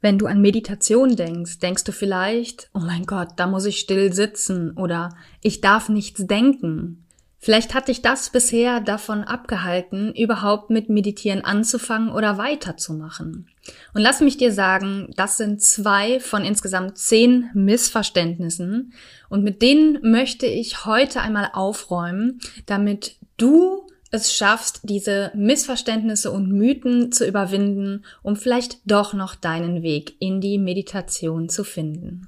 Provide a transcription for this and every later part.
Wenn du an Meditation denkst, denkst du vielleicht, oh mein Gott, da muss ich still sitzen oder ich darf nichts denken. Vielleicht hat dich das bisher davon abgehalten, überhaupt mit Meditieren anzufangen oder weiterzumachen. Und lass mich dir sagen, das sind zwei von insgesamt zehn Missverständnissen und mit denen möchte ich heute einmal aufräumen, damit du es schaffst, diese Missverständnisse und Mythen zu überwinden, um vielleicht doch noch deinen Weg in die Meditation zu finden.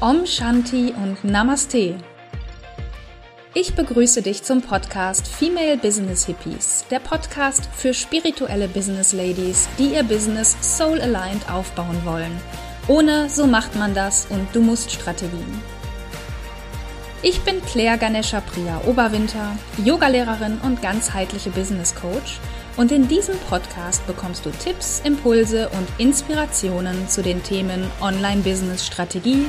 Om Shanti und Namaste. Ich begrüße dich zum Podcast Female Business Hippies, der Podcast für spirituelle Business Ladies, die ihr Business soul aligned aufbauen wollen. Ohne so macht man das und du musst Strategien. Ich bin Claire Ganesha Priya Oberwinter, Yogalehrerin und ganzheitliche Business Coach und in diesem Podcast bekommst du Tipps, Impulse und Inspirationen zu den Themen Online Business Strategie,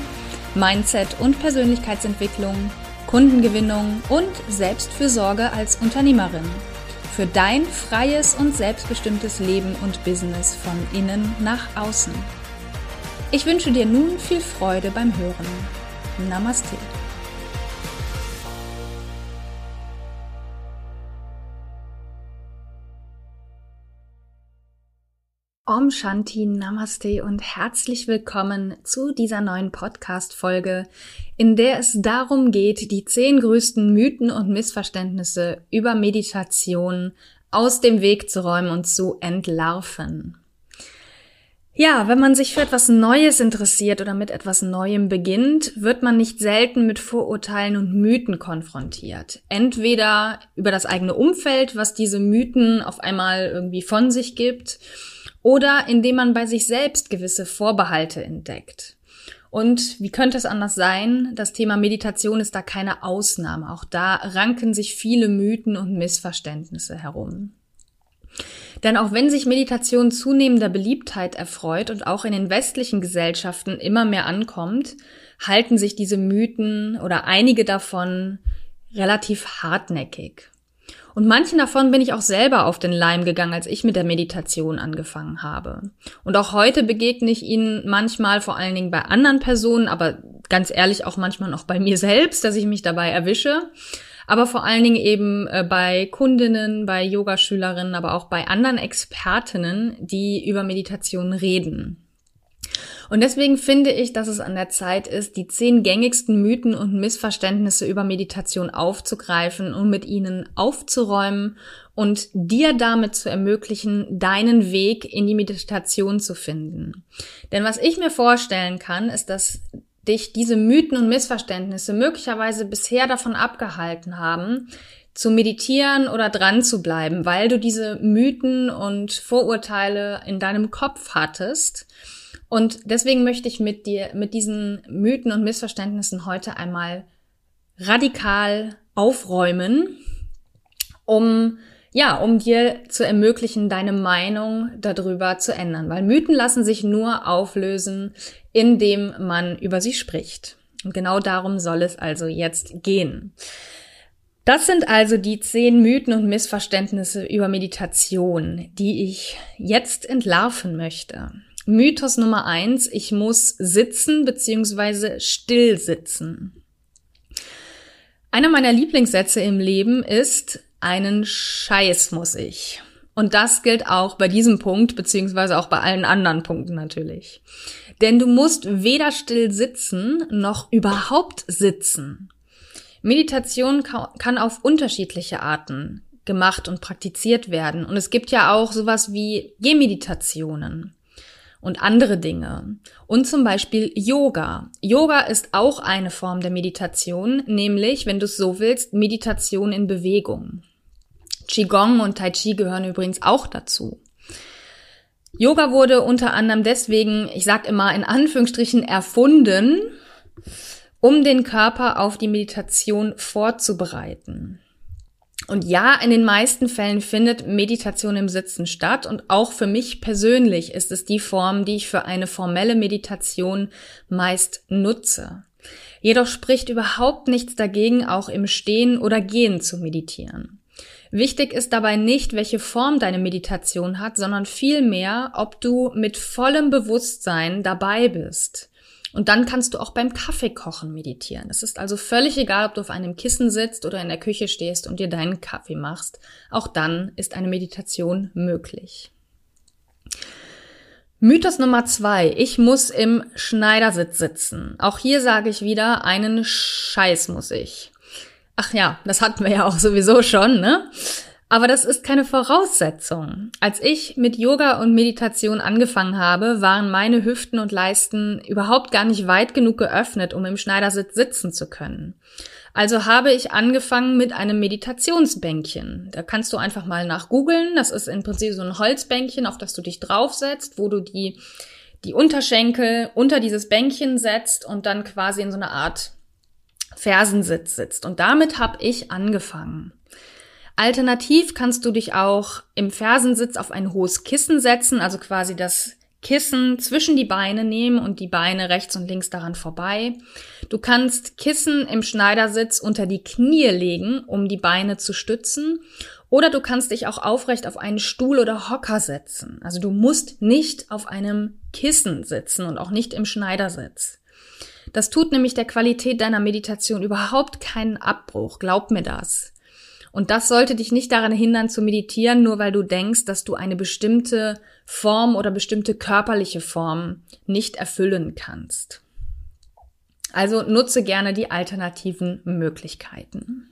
Mindset und Persönlichkeitsentwicklung Kundengewinnung und Selbstfürsorge als Unternehmerin. Für dein freies und selbstbestimmtes Leben und Business von innen nach außen. Ich wünsche dir nun viel Freude beim Hören. Namaste. Om Shanti Namaste und herzlich willkommen zu dieser neuen Podcast-Folge, in der es darum geht, die zehn größten Mythen und Missverständnisse über Meditation aus dem Weg zu räumen und zu entlarven. Ja, wenn man sich für etwas Neues interessiert oder mit etwas Neuem beginnt, wird man nicht selten mit Vorurteilen und Mythen konfrontiert. Entweder über das eigene Umfeld, was diese Mythen auf einmal irgendwie von sich gibt, oder indem man bei sich selbst gewisse Vorbehalte entdeckt. Und wie könnte es anders sein? Das Thema Meditation ist da keine Ausnahme. Auch da ranken sich viele Mythen und Missverständnisse herum. Denn auch wenn sich Meditation zunehmender Beliebtheit erfreut und auch in den westlichen Gesellschaften immer mehr ankommt, halten sich diese Mythen oder einige davon relativ hartnäckig. Und manchen davon bin ich auch selber auf den Leim gegangen, als ich mit der Meditation angefangen habe. Und auch heute begegne ich ihnen manchmal, vor allen Dingen bei anderen Personen, aber ganz ehrlich auch manchmal noch bei mir selbst, dass ich mich dabei erwische. Aber vor allen Dingen eben äh, bei Kundinnen, bei Yogaschülerinnen, aber auch bei anderen Expertinnen, die über Meditation reden. Und deswegen finde ich, dass es an der Zeit ist, die zehn gängigsten Mythen und Missverständnisse über Meditation aufzugreifen und mit ihnen aufzuräumen und dir damit zu ermöglichen, deinen Weg in die Meditation zu finden. Denn was ich mir vorstellen kann, ist, dass dich diese Mythen und Missverständnisse möglicherweise bisher davon abgehalten haben, zu meditieren oder dran zu bleiben, weil du diese Mythen und Vorurteile in deinem Kopf hattest und deswegen möchte ich mit dir, mit diesen Mythen und Missverständnissen heute einmal radikal aufräumen, um ja, um dir zu ermöglichen, deine Meinung darüber zu ändern. Weil Mythen lassen sich nur auflösen, indem man über sie spricht. Und genau darum soll es also jetzt gehen. Das sind also die zehn Mythen und Missverständnisse über Meditation, die ich jetzt entlarven möchte. Mythos Nummer eins, ich muss sitzen bzw. still sitzen. Einer meiner Lieblingssätze im Leben ist, einen Scheiß muss ich. Und das gilt auch bei diesem Punkt, beziehungsweise auch bei allen anderen Punkten natürlich. Denn du musst weder still sitzen noch überhaupt sitzen. Meditation kann auf unterschiedliche Arten gemacht und praktiziert werden. Und es gibt ja auch sowas wie Gehmeditationen und andere Dinge. Und zum Beispiel Yoga. Yoga ist auch eine Form der Meditation, nämlich, wenn du es so willst, Meditation in Bewegung. Qigong und Tai Chi gehören übrigens auch dazu. Yoga wurde unter anderem deswegen, ich sag immer in Anführungsstrichen, erfunden, um den Körper auf die Meditation vorzubereiten. Und ja, in den meisten Fällen findet Meditation im Sitzen statt und auch für mich persönlich ist es die Form, die ich für eine formelle Meditation meist nutze. Jedoch spricht überhaupt nichts dagegen, auch im Stehen oder Gehen zu meditieren. Wichtig ist dabei nicht, welche Form deine Meditation hat, sondern vielmehr, ob du mit vollem Bewusstsein dabei bist. Und dann kannst du auch beim Kaffeekochen meditieren. Es ist also völlig egal, ob du auf einem Kissen sitzt oder in der Küche stehst und dir deinen Kaffee machst. Auch dann ist eine Meditation möglich. Mythos Nummer zwei. Ich muss im Schneidersitz sitzen. Auch hier sage ich wieder, einen Scheiß muss ich. Ach ja, das hatten wir ja auch sowieso schon, ne? Aber das ist keine Voraussetzung. Als ich mit Yoga und Meditation angefangen habe, waren meine Hüften und Leisten überhaupt gar nicht weit genug geöffnet, um im Schneidersitz sitzen zu können. Also habe ich angefangen mit einem Meditationsbänkchen. Da kannst du einfach mal nach googeln. Das ist im Prinzip so ein Holzbänkchen, auf das du dich draufsetzt, wo du die, die Unterschenkel unter dieses Bänkchen setzt und dann quasi in so eine Art Fersensitz sitzt. Und damit habe ich angefangen. Alternativ kannst du dich auch im Fersensitz auf ein hohes Kissen setzen, also quasi das Kissen zwischen die Beine nehmen und die Beine rechts und links daran vorbei. Du kannst Kissen im Schneidersitz unter die Knie legen, um die Beine zu stützen. Oder du kannst dich auch aufrecht auf einen Stuhl oder Hocker setzen. Also du musst nicht auf einem Kissen sitzen und auch nicht im Schneidersitz. Das tut nämlich der Qualität deiner Meditation überhaupt keinen Abbruch. Glaub mir das. Und das sollte dich nicht daran hindern zu meditieren, nur weil du denkst, dass du eine bestimmte Form oder bestimmte körperliche Form nicht erfüllen kannst. Also nutze gerne die alternativen Möglichkeiten.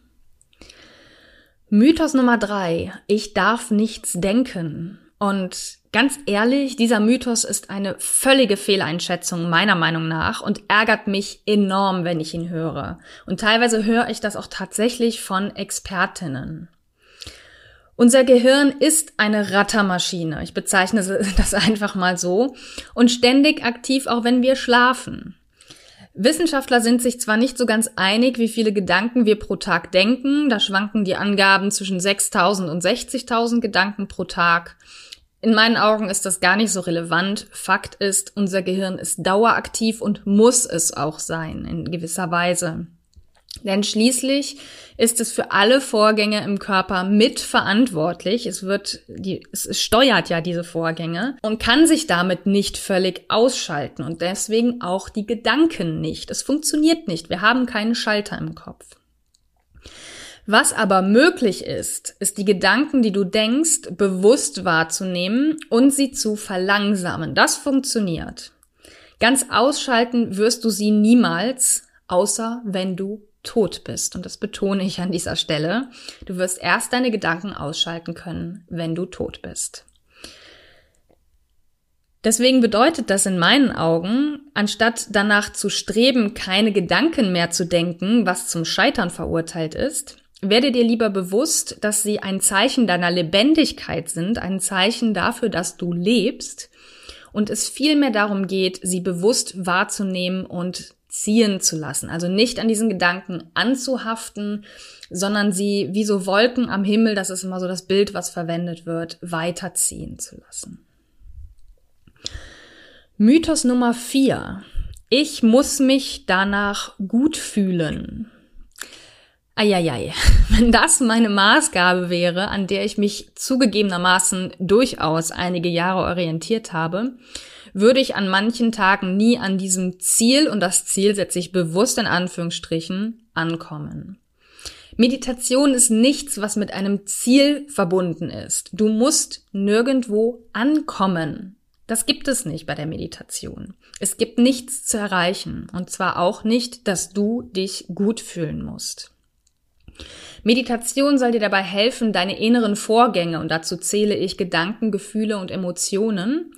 Mythos Nummer drei. Ich darf nichts denken. Und ganz ehrlich, dieser Mythos ist eine völlige Fehleinschätzung meiner Meinung nach und ärgert mich enorm, wenn ich ihn höre. Und teilweise höre ich das auch tatsächlich von Expertinnen. Unser Gehirn ist eine Rattermaschine. Ich bezeichne das einfach mal so. Und ständig aktiv, auch wenn wir schlafen. Wissenschaftler sind sich zwar nicht so ganz einig, wie viele Gedanken wir pro Tag denken. Da schwanken die Angaben zwischen 6000 und 60.000 Gedanken pro Tag. In meinen Augen ist das gar nicht so relevant. Fakt ist, unser Gehirn ist daueraktiv und muss es auch sein, in gewisser Weise. Denn schließlich ist es für alle Vorgänge im Körper mitverantwortlich. Es wird, die, es steuert ja diese Vorgänge und kann sich damit nicht völlig ausschalten und deswegen auch die Gedanken nicht. Es funktioniert nicht. Wir haben keinen Schalter im Kopf. Was aber möglich ist, ist die Gedanken, die du denkst, bewusst wahrzunehmen und sie zu verlangsamen. Das funktioniert. Ganz ausschalten wirst du sie niemals, außer wenn du tot bist. Und das betone ich an dieser Stelle. Du wirst erst deine Gedanken ausschalten können, wenn du tot bist. Deswegen bedeutet das in meinen Augen, anstatt danach zu streben, keine Gedanken mehr zu denken, was zum Scheitern verurteilt ist, werde dir lieber bewusst, dass sie ein Zeichen deiner Lebendigkeit sind, ein Zeichen dafür, dass du lebst und es vielmehr darum geht, sie bewusst wahrzunehmen und ziehen zu lassen. Also nicht an diesen Gedanken anzuhaften, sondern sie wie so Wolken am Himmel, das ist immer so das Bild, was verwendet wird, weiterziehen zu lassen. Mythos Nummer vier. Ich muss mich danach gut fühlen. Eieiei, wenn das meine Maßgabe wäre, an der ich mich zugegebenermaßen durchaus einige Jahre orientiert habe, würde ich an manchen Tagen nie an diesem Ziel, und das Ziel setze ich bewusst in Anführungsstrichen, ankommen. Meditation ist nichts, was mit einem Ziel verbunden ist. Du musst nirgendwo ankommen. Das gibt es nicht bei der Meditation. Es gibt nichts zu erreichen, und zwar auch nicht, dass du dich gut fühlen musst. Meditation soll dir dabei helfen, deine inneren Vorgänge, und dazu zähle ich Gedanken, Gefühle und Emotionen,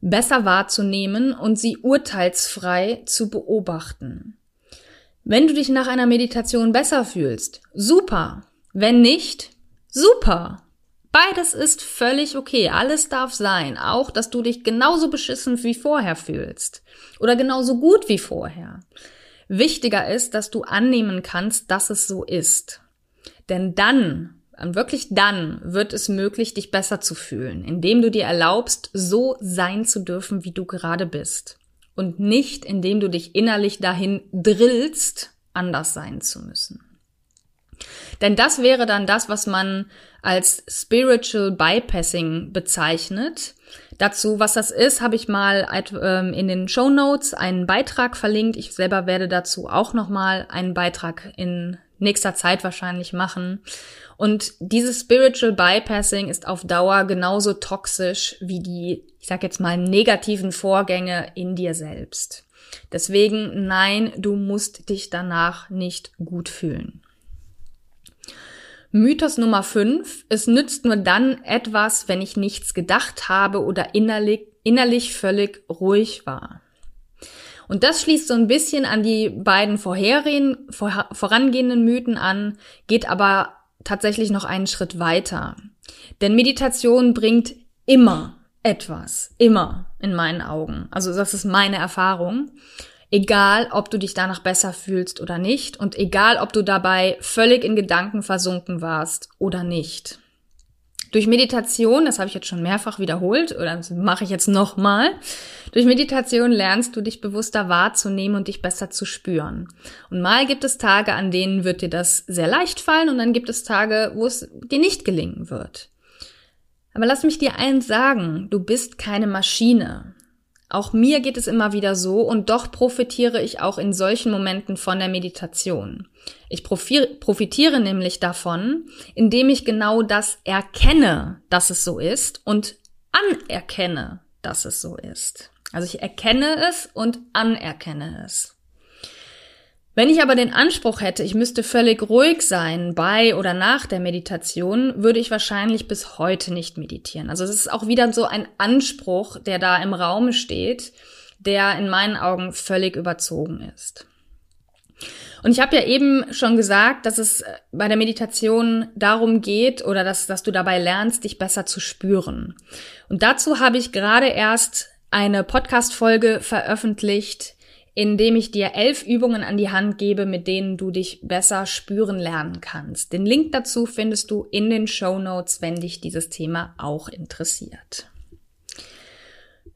besser wahrzunehmen und sie urteilsfrei zu beobachten. Wenn du dich nach einer Meditation besser fühlst, super. Wenn nicht, super. Beides ist völlig okay. Alles darf sein. Auch, dass du dich genauso beschissen wie vorher fühlst. Oder genauso gut wie vorher. Wichtiger ist, dass du annehmen kannst, dass es so ist. Denn dann, wirklich dann, wird es möglich, dich besser zu fühlen, indem du dir erlaubst, so sein zu dürfen, wie du gerade bist. und nicht indem du dich innerlich dahin drillst, anders sein zu müssen. Denn das wäre dann das, was man als Spiritual Bypassing bezeichnet. Dazu, was das ist, habe ich mal ähm, in den Show Notes einen Beitrag verlinkt. Ich selber werde dazu auch nochmal einen Beitrag in nächster Zeit wahrscheinlich machen. Und dieses Spiritual Bypassing ist auf Dauer genauso toxisch wie die, ich sag jetzt mal, negativen Vorgänge in dir selbst. Deswegen, nein, du musst dich danach nicht gut fühlen. Mythos Nummer 5. Es nützt nur dann etwas, wenn ich nichts gedacht habe oder innerlich, innerlich völlig ruhig war. Und das schließt so ein bisschen an die beiden vorherigen, vor, vorangehenden Mythen an, geht aber tatsächlich noch einen Schritt weiter. Denn Meditation bringt immer etwas, immer in meinen Augen. Also das ist meine Erfahrung. Egal, ob du dich danach besser fühlst oder nicht und egal, ob du dabei völlig in Gedanken versunken warst oder nicht. Durch Meditation, das habe ich jetzt schon mehrfach wiederholt oder das mache ich jetzt nochmal, durch Meditation lernst du dich bewusster wahrzunehmen und dich besser zu spüren. Und mal gibt es Tage, an denen wird dir das sehr leicht fallen und dann gibt es Tage, wo es dir nicht gelingen wird. Aber lass mich dir eins sagen, du bist keine Maschine. Auch mir geht es immer wieder so und doch profitiere ich auch in solchen Momenten von der Meditation. Ich profitiere nämlich davon, indem ich genau das erkenne, dass es so ist und anerkenne, dass es so ist. Also ich erkenne es und anerkenne es. Wenn ich aber den Anspruch hätte, ich müsste völlig ruhig sein bei oder nach der Meditation, würde ich wahrscheinlich bis heute nicht meditieren. Also es ist auch wieder so ein Anspruch, der da im Raum steht, der in meinen Augen völlig überzogen ist. Und ich habe ja eben schon gesagt, dass es bei der Meditation darum geht oder dass, dass du dabei lernst, dich besser zu spüren. Und dazu habe ich gerade erst eine Podcast-Folge veröffentlicht, indem ich dir elf Übungen an die Hand gebe, mit denen du dich besser spüren lernen kannst. Den Link dazu findest du in den Show Notes, wenn dich dieses Thema auch interessiert.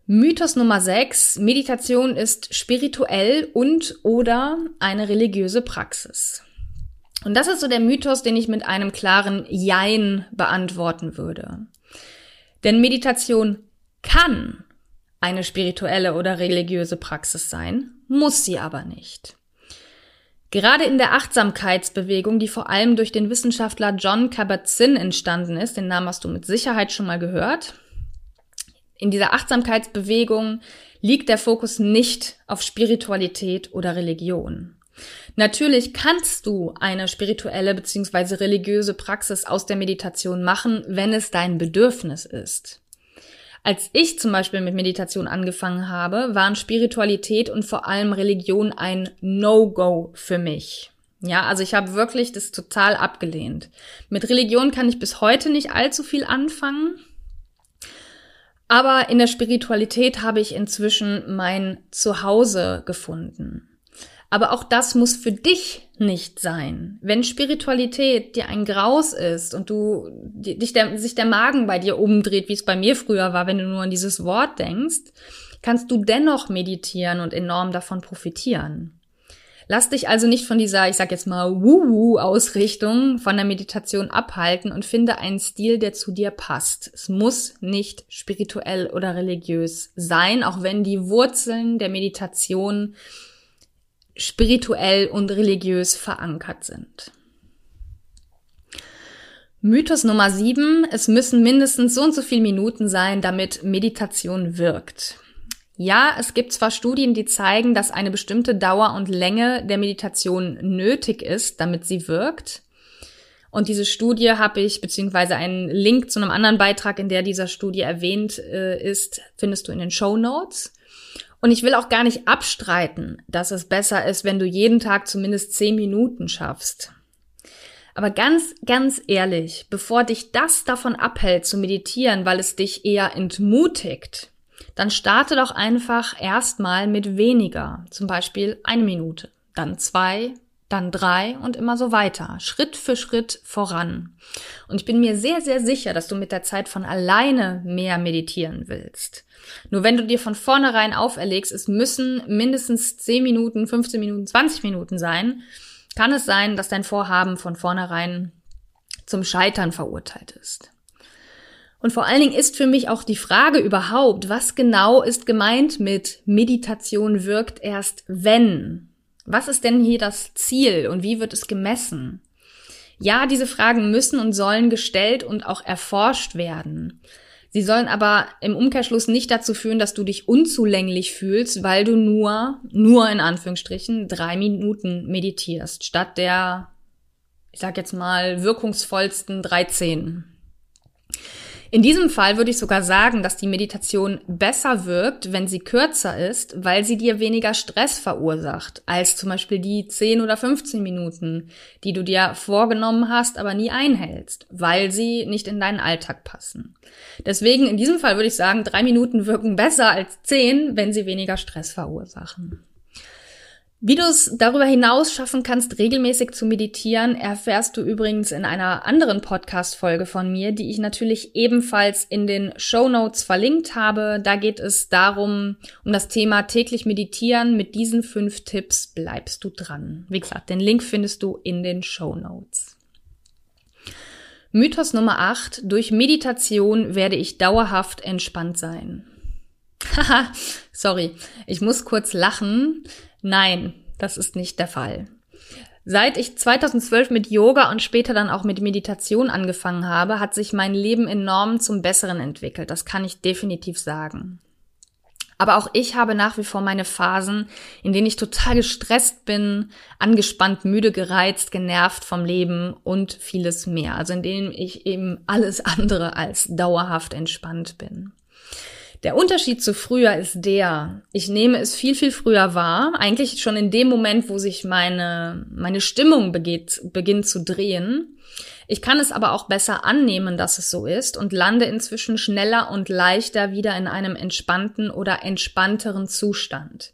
Mythos Nummer 6. Meditation ist spirituell und oder eine religiöse Praxis. Und das ist so der Mythos, den ich mit einem klaren Jein beantworten würde. Denn Meditation kann eine spirituelle oder religiöse Praxis sein, muss sie aber nicht. Gerade in der Achtsamkeitsbewegung, die vor allem durch den Wissenschaftler John Kabat-Zinn entstanden ist, den Namen hast du mit Sicherheit schon mal gehört, in dieser Achtsamkeitsbewegung liegt der Fokus nicht auf Spiritualität oder Religion. Natürlich kannst du eine spirituelle bzw. religiöse Praxis aus der Meditation machen, wenn es dein Bedürfnis ist. Als ich zum Beispiel mit Meditation angefangen habe, waren Spiritualität und vor allem Religion ein No-Go für mich. Ja, also ich habe wirklich das total abgelehnt. Mit Religion kann ich bis heute nicht allzu viel anfangen. Aber in der Spiritualität habe ich inzwischen mein Zuhause gefunden. Aber auch das muss für dich nicht sein. Wenn Spiritualität dir ein Graus ist und du dich der, sich der Magen bei dir umdreht, wie es bei mir früher war, wenn du nur an dieses Wort denkst, kannst du dennoch meditieren und enorm davon profitieren. Lass dich also nicht von dieser, ich sag jetzt mal, Woo-Woo-Ausrichtung von der Meditation abhalten und finde einen Stil, der zu dir passt. Es muss nicht spirituell oder religiös sein, auch wenn die Wurzeln der Meditation spirituell und religiös verankert sind. Mythos Nummer sieben: Es müssen mindestens so und so viele Minuten sein, damit Meditation wirkt. Ja, es gibt zwar Studien, die zeigen, dass eine bestimmte Dauer und Länge der Meditation nötig ist, damit sie wirkt. Und diese Studie habe ich, beziehungsweise einen Link zu einem anderen Beitrag, in der dieser Studie erwähnt äh, ist, findest du in den Show Notes. Und ich will auch gar nicht abstreiten, dass es besser ist, wenn du jeden Tag zumindest zehn Minuten schaffst. Aber ganz, ganz ehrlich, bevor dich das davon abhält zu meditieren, weil es dich eher entmutigt, dann starte doch einfach erstmal mit weniger, zum Beispiel eine Minute, dann zwei, dann drei und immer so weiter, Schritt für Schritt voran. Und ich bin mir sehr, sehr sicher, dass du mit der Zeit von alleine mehr meditieren willst. Nur wenn du dir von vornherein auferlegst, es müssen mindestens 10 Minuten, 15 Minuten, 20 Minuten sein, kann es sein, dass dein Vorhaben von vornherein zum Scheitern verurteilt ist. Und vor allen Dingen ist für mich auch die Frage überhaupt, was genau ist gemeint mit Meditation wirkt erst wenn? Was ist denn hier das Ziel und wie wird es gemessen? Ja, diese Fragen müssen und sollen gestellt und auch erforscht werden. Sie sollen aber im Umkehrschluss nicht dazu führen, dass du dich unzulänglich fühlst, weil du nur, nur in Anführungsstrichen, drei Minuten meditierst, statt der, ich sag jetzt mal, wirkungsvollsten 13. In diesem Fall würde ich sogar sagen, dass die Meditation besser wirkt, wenn sie kürzer ist, weil sie dir weniger Stress verursacht, als zum Beispiel die 10 oder 15 Minuten, die du dir vorgenommen hast, aber nie einhältst, weil sie nicht in deinen Alltag passen. Deswegen in diesem Fall würde ich sagen, drei Minuten wirken besser als 10, wenn sie weniger Stress verursachen. Wie du es darüber hinaus schaffen kannst, regelmäßig zu meditieren, erfährst du übrigens in einer anderen Podcast-Folge von mir, die ich natürlich ebenfalls in den Show Notes verlinkt habe. Da geht es darum, um das Thema täglich meditieren. Mit diesen fünf Tipps bleibst du dran. Wie gesagt, den Link findest du in den Show Notes. Mythos Nummer 8. Durch Meditation werde ich dauerhaft entspannt sein. Haha, sorry. Ich muss kurz lachen Nein, das ist nicht der Fall. Seit ich 2012 mit Yoga und später dann auch mit Meditation angefangen habe, hat sich mein Leben enorm zum Besseren entwickelt. Das kann ich definitiv sagen. Aber auch ich habe nach wie vor meine Phasen, in denen ich total gestresst bin, angespannt, müde, gereizt, genervt vom Leben und vieles mehr. Also in denen ich eben alles andere als dauerhaft entspannt bin. Der Unterschied zu früher ist der, ich nehme es viel, viel früher wahr, eigentlich schon in dem Moment, wo sich meine, meine Stimmung begeht, beginnt zu drehen. Ich kann es aber auch besser annehmen, dass es so ist und lande inzwischen schneller und leichter wieder in einem entspannten oder entspannteren Zustand.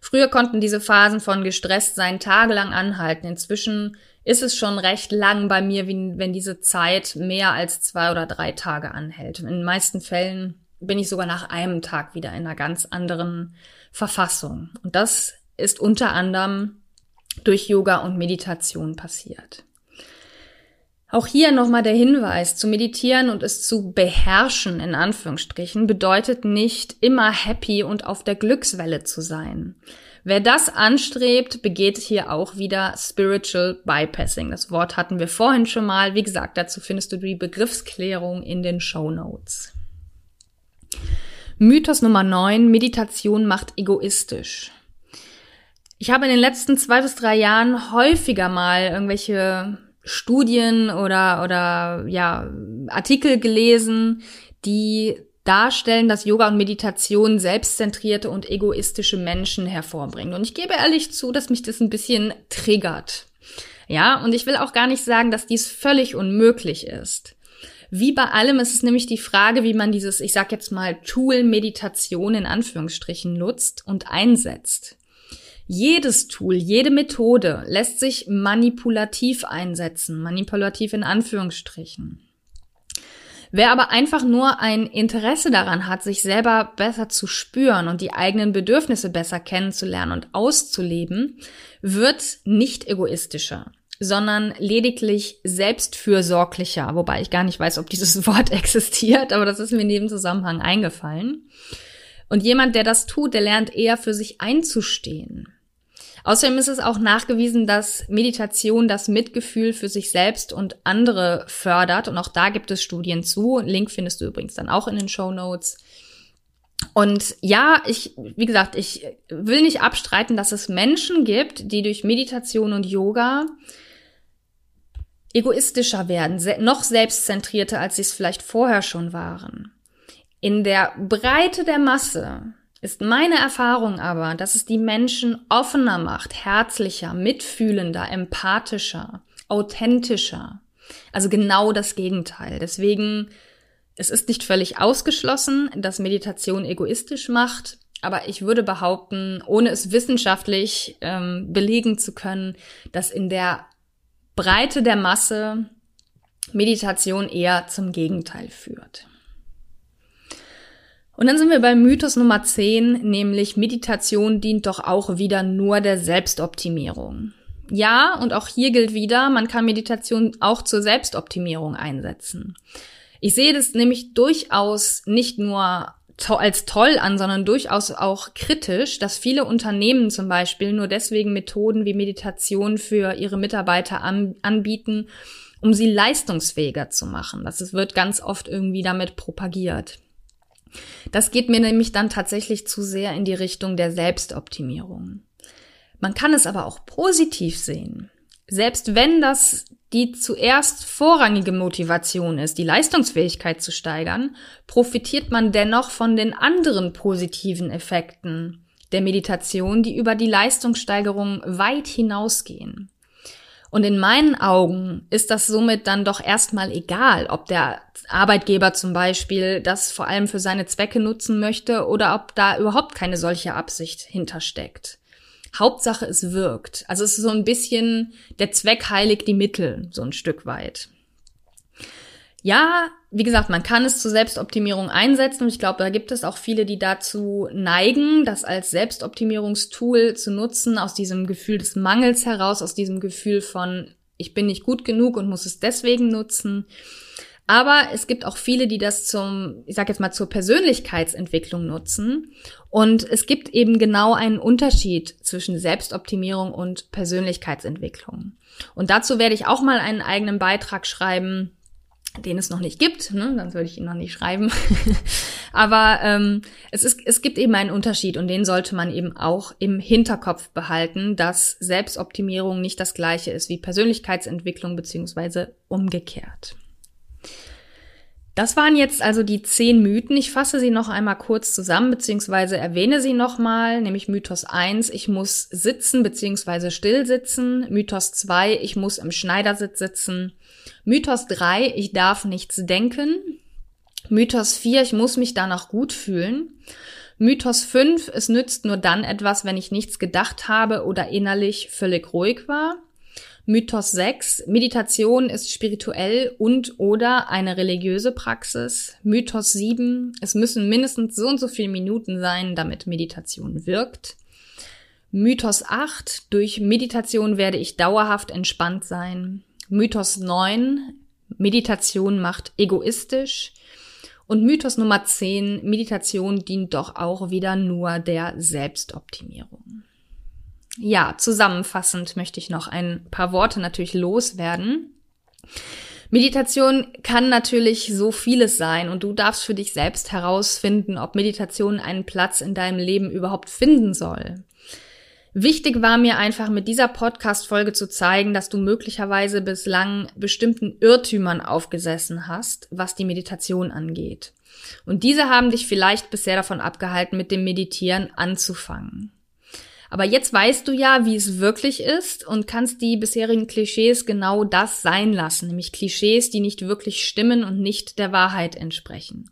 Früher konnten diese Phasen von gestresst sein tagelang anhalten. Inzwischen ist es schon recht lang bei mir, wenn diese Zeit mehr als zwei oder drei Tage anhält. In den meisten Fällen bin ich sogar nach einem Tag wieder in einer ganz anderen Verfassung. Und das ist unter anderem durch Yoga und Meditation passiert. Auch hier nochmal der Hinweis, zu meditieren und es zu beherrschen, in Anführungsstrichen, bedeutet nicht immer happy und auf der Glückswelle zu sein. Wer das anstrebt, begeht hier auch wieder Spiritual Bypassing. Das Wort hatten wir vorhin schon mal. Wie gesagt, dazu findest du die Begriffsklärung in den Show Notes. Mythos Nummer 9, Meditation macht egoistisch. Ich habe in den letzten zwei bis drei Jahren häufiger mal irgendwelche Studien oder, oder ja, Artikel gelesen, die darstellen, dass Yoga und Meditation selbstzentrierte und egoistische Menschen hervorbringen. Und ich gebe ehrlich zu, dass mich das ein bisschen triggert. Ja, und ich will auch gar nicht sagen, dass dies völlig unmöglich ist. Wie bei allem ist es nämlich die Frage, wie man dieses, ich sag jetzt mal, Tool Meditation in Anführungsstrichen nutzt und einsetzt. Jedes Tool, jede Methode lässt sich manipulativ einsetzen, manipulativ in Anführungsstrichen. Wer aber einfach nur ein Interesse daran hat, sich selber besser zu spüren und die eigenen Bedürfnisse besser kennenzulernen und auszuleben, wird nicht egoistischer sondern lediglich selbstfürsorglicher, wobei ich gar nicht weiß, ob dieses Wort existiert, aber das ist mir in dem Zusammenhang eingefallen. Und jemand, der das tut, der lernt eher für sich einzustehen. Außerdem ist es auch nachgewiesen, dass Meditation das Mitgefühl für sich selbst und andere fördert. Und auch da gibt es Studien zu. Link findest du übrigens dann auch in den Show Notes. Und ja, ich, wie gesagt, ich will nicht abstreiten, dass es Menschen gibt, die durch Meditation und Yoga egoistischer werden, noch selbstzentrierter, als sie es vielleicht vorher schon waren. In der Breite der Masse ist meine Erfahrung aber, dass es die Menschen offener macht, herzlicher, mitfühlender, empathischer, authentischer. Also genau das Gegenteil. Deswegen, es ist nicht völlig ausgeschlossen, dass Meditation egoistisch macht, aber ich würde behaupten, ohne es wissenschaftlich ähm, belegen zu können, dass in der Breite der Masse Meditation eher zum Gegenteil führt. Und dann sind wir beim Mythos Nummer 10, nämlich Meditation dient doch auch wieder nur der Selbstoptimierung. Ja, und auch hier gilt wieder, man kann Meditation auch zur Selbstoptimierung einsetzen. Ich sehe das nämlich durchaus nicht nur to als toll an, sondern durchaus auch kritisch, dass viele Unternehmen zum Beispiel nur deswegen Methoden wie Meditation für ihre Mitarbeiter an anbieten, um sie leistungsfähiger zu machen. Das wird ganz oft irgendwie damit propagiert. Das geht mir nämlich dann tatsächlich zu sehr in die Richtung der Selbstoptimierung. Man kann es aber auch positiv sehen. Selbst wenn das die zuerst vorrangige Motivation ist, die Leistungsfähigkeit zu steigern, profitiert man dennoch von den anderen positiven Effekten der Meditation, die über die Leistungssteigerung weit hinausgehen. Und in meinen Augen ist das somit dann doch erstmal egal, ob der Arbeitgeber zum Beispiel das vor allem für seine Zwecke nutzen möchte oder ob da überhaupt keine solche Absicht hintersteckt. Hauptsache es wirkt. Also es ist so ein bisschen der Zweck heiligt die Mittel, so ein Stück weit. Ja, wie gesagt, man kann es zur Selbstoptimierung einsetzen und ich glaube, da gibt es auch viele, die dazu neigen, das als Selbstoptimierungstool zu nutzen, aus diesem Gefühl des Mangels heraus, aus diesem Gefühl von, ich bin nicht gut genug und muss es deswegen nutzen. Aber es gibt auch viele, die das zum, ich sag jetzt mal, zur Persönlichkeitsentwicklung nutzen. Und es gibt eben genau einen Unterschied zwischen Selbstoptimierung und Persönlichkeitsentwicklung. Und dazu werde ich auch mal einen eigenen Beitrag schreiben, den es noch nicht gibt, ne? dann würde ich ihn noch nicht schreiben. Aber ähm, es, ist, es gibt eben einen Unterschied und den sollte man eben auch im Hinterkopf behalten, dass Selbstoptimierung nicht das gleiche ist wie Persönlichkeitsentwicklung beziehungsweise umgekehrt. Das waren jetzt also die zehn Mythen. Ich fasse sie noch einmal kurz zusammen, beziehungsweise erwähne sie nochmal, nämlich Mythos 1, ich muss sitzen, beziehungsweise still sitzen. Mythos 2, ich muss im Schneidersitz sitzen. Mythos 3, ich darf nichts denken. Mythos 4, ich muss mich danach gut fühlen. Mythos 5, es nützt nur dann etwas, wenn ich nichts gedacht habe oder innerlich völlig ruhig war. Mythos 6. Meditation ist spirituell und oder eine religiöse Praxis. Mythos 7. Es müssen mindestens so und so viele Minuten sein, damit Meditation wirkt. Mythos 8. Durch Meditation werde ich dauerhaft entspannt sein. Mythos 9. Meditation macht egoistisch. Und Mythos Nummer 10. Meditation dient doch auch wieder nur der Selbstoptimierung. Ja, zusammenfassend möchte ich noch ein paar Worte natürlich loswerden. Meditation kann natürlich so vieles sein und du darfst für dich selbst herausfinden, ob Meditation einen Platz in deinem Leben überhaupt finden soll. Wichtig war mir einfach mit dieser Podcast-Folge zu zeigen, dass du möglicherweise bislang bestimmten Irrtümern aufgesessen hast, was die Meditation angeht. Und diese haben dich vielleicht bisher davon abgehalten, mit dem Meditieren anzufangen. Aber jetzt weißt du ja, wie es wirklich ist und kannst die bisherigen Klischees genau das sein lassen, nämlich Klischees, die nicht wirklich stimmen und nicht der Wahrheit entsprechen.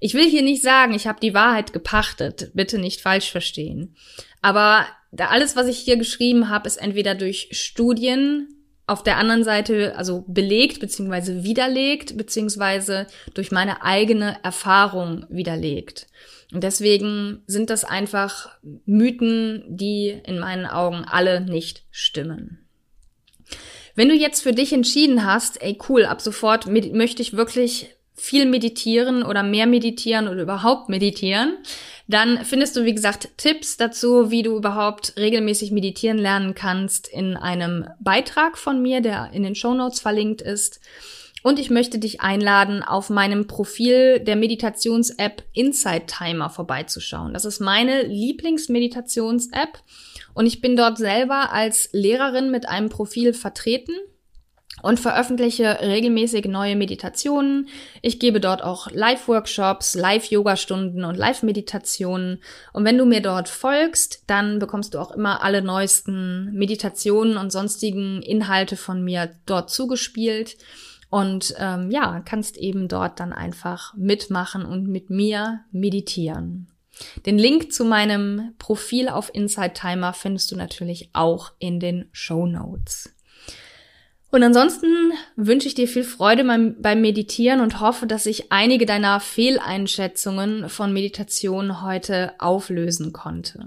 Ich will hier nicht sagen, ich habe die Wahrheit gepachtet, bitte nicht falsch verstehen. Aber alles, was ich hier geschrieben habe, ist entweder durch Studien auf der anderen Seite also belegt beziehungsweise widerlegt beziehungsweise durch meine eigene Erfahrung widerlegt. Und deswegen sind das einfach Mythen, die in meinen Augen alle nicht stimmen. Wenn du jetzt für dich entschieden hast, ey cool, ab sofort möchte ich wirklich viel meditieren oder mehr meditieren oder überhaupt meditieren, dann findest du, wie gesagt, Tipps dazu, wie du überhaupt regelmäßig meditieren lernen kannst in einem Beitrag von mir, der in den Show Notes verlinkt ist. Und ich möchte dich einladen, auf meinem Profil der Meditations-App Insight Timer vorbeizuschauen. Das ist meine Lieblingsmeditations-App und ich bin dort selber als Lehrerin mit einem Profil vertreten und veröffentliche regelmäßig neue Meditationen. Ich gebe dort auch Live-Workshops, Live-Yoga-Stunden und Live-Meditationen. Und wenn du mir dort folgst, dann bekommst du auch immer alle neuesten Meditationen und sonstigen Inhalte von mir dort zugespielt. Und ähm, ja, kannst eben dort dann einfach mitmachen und mit mir meditieren. Den Link zu meinem Profil auf Inside Timer findest du natürlich auch in den Show Notes. Und ansonsten wünsche ich dir viel Freude beim, beim, Meditieren und hoffe, dass ich einige deiner Fehleinschätzungen von Meditation heute auflösen konnte.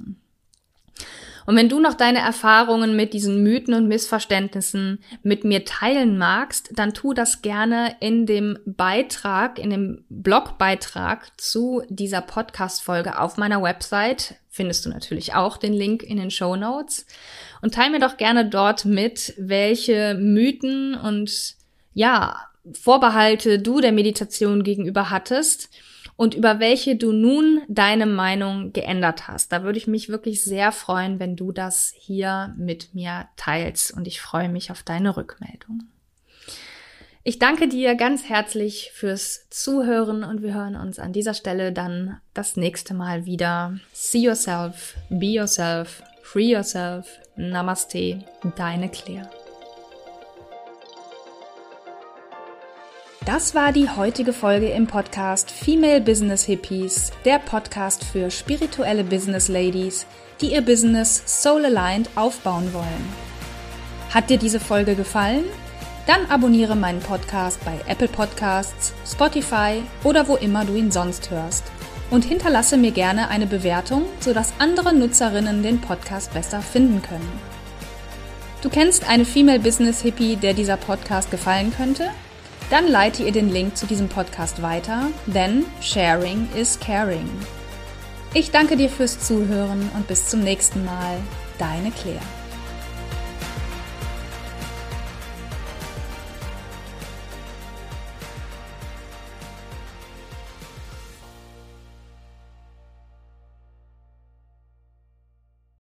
Und wenn du noch deine Erfahrungen mit diesen Mythen und Missverständnissen mit mir teilen magst, dann tu das gerne in dem Beitrag, in dem Blogbeitrag zu dieser Podcast-Folge auf meiner Website. Findest du natürlich auch den Link in den Show Notes. Und teile mir doch gerne dort mit, welche Mythen und ja, Vorbehalte du der Meditation gegenüber hattest und über welche du nun deine Meinung geändert hast. Da würde ich mich wirklich sehr freuen, wenn du das hier mit mir teilst und ich freue mich auf deine Rückmeldung. Ich danke dir ganz herzlich fürs Zuhören und wir hören uns an dieser Stelle dann das nächste Mal wieder. See yourself, be yourself, free yourself. Namaste, deine Claire. Das war die heutige Folge im Podcast Female Business Hippies, der Podcast für spirituelle Business Ladies, die ihr Business soul aligned aufbauen wollen. Hat dir diese Folge gefallen? Dann abonniere meinen Podcast bei Apple Podcasts, Spotify oder wo immer du ihn sonst hörst. Und hinterlasse mir gerne eine Bewertung, sodass andere Nutzerinnen den Podcast besser finden können. Du kennst eine Female Business Hippie, der dieser Podcast gefallen könnte? Dann leite ihr den Link zu diesem Podcast weiter, denn Sharing is Caring. Ich danke dir fürs Zuhören und bis zum nächsten Mal. Deine Claire.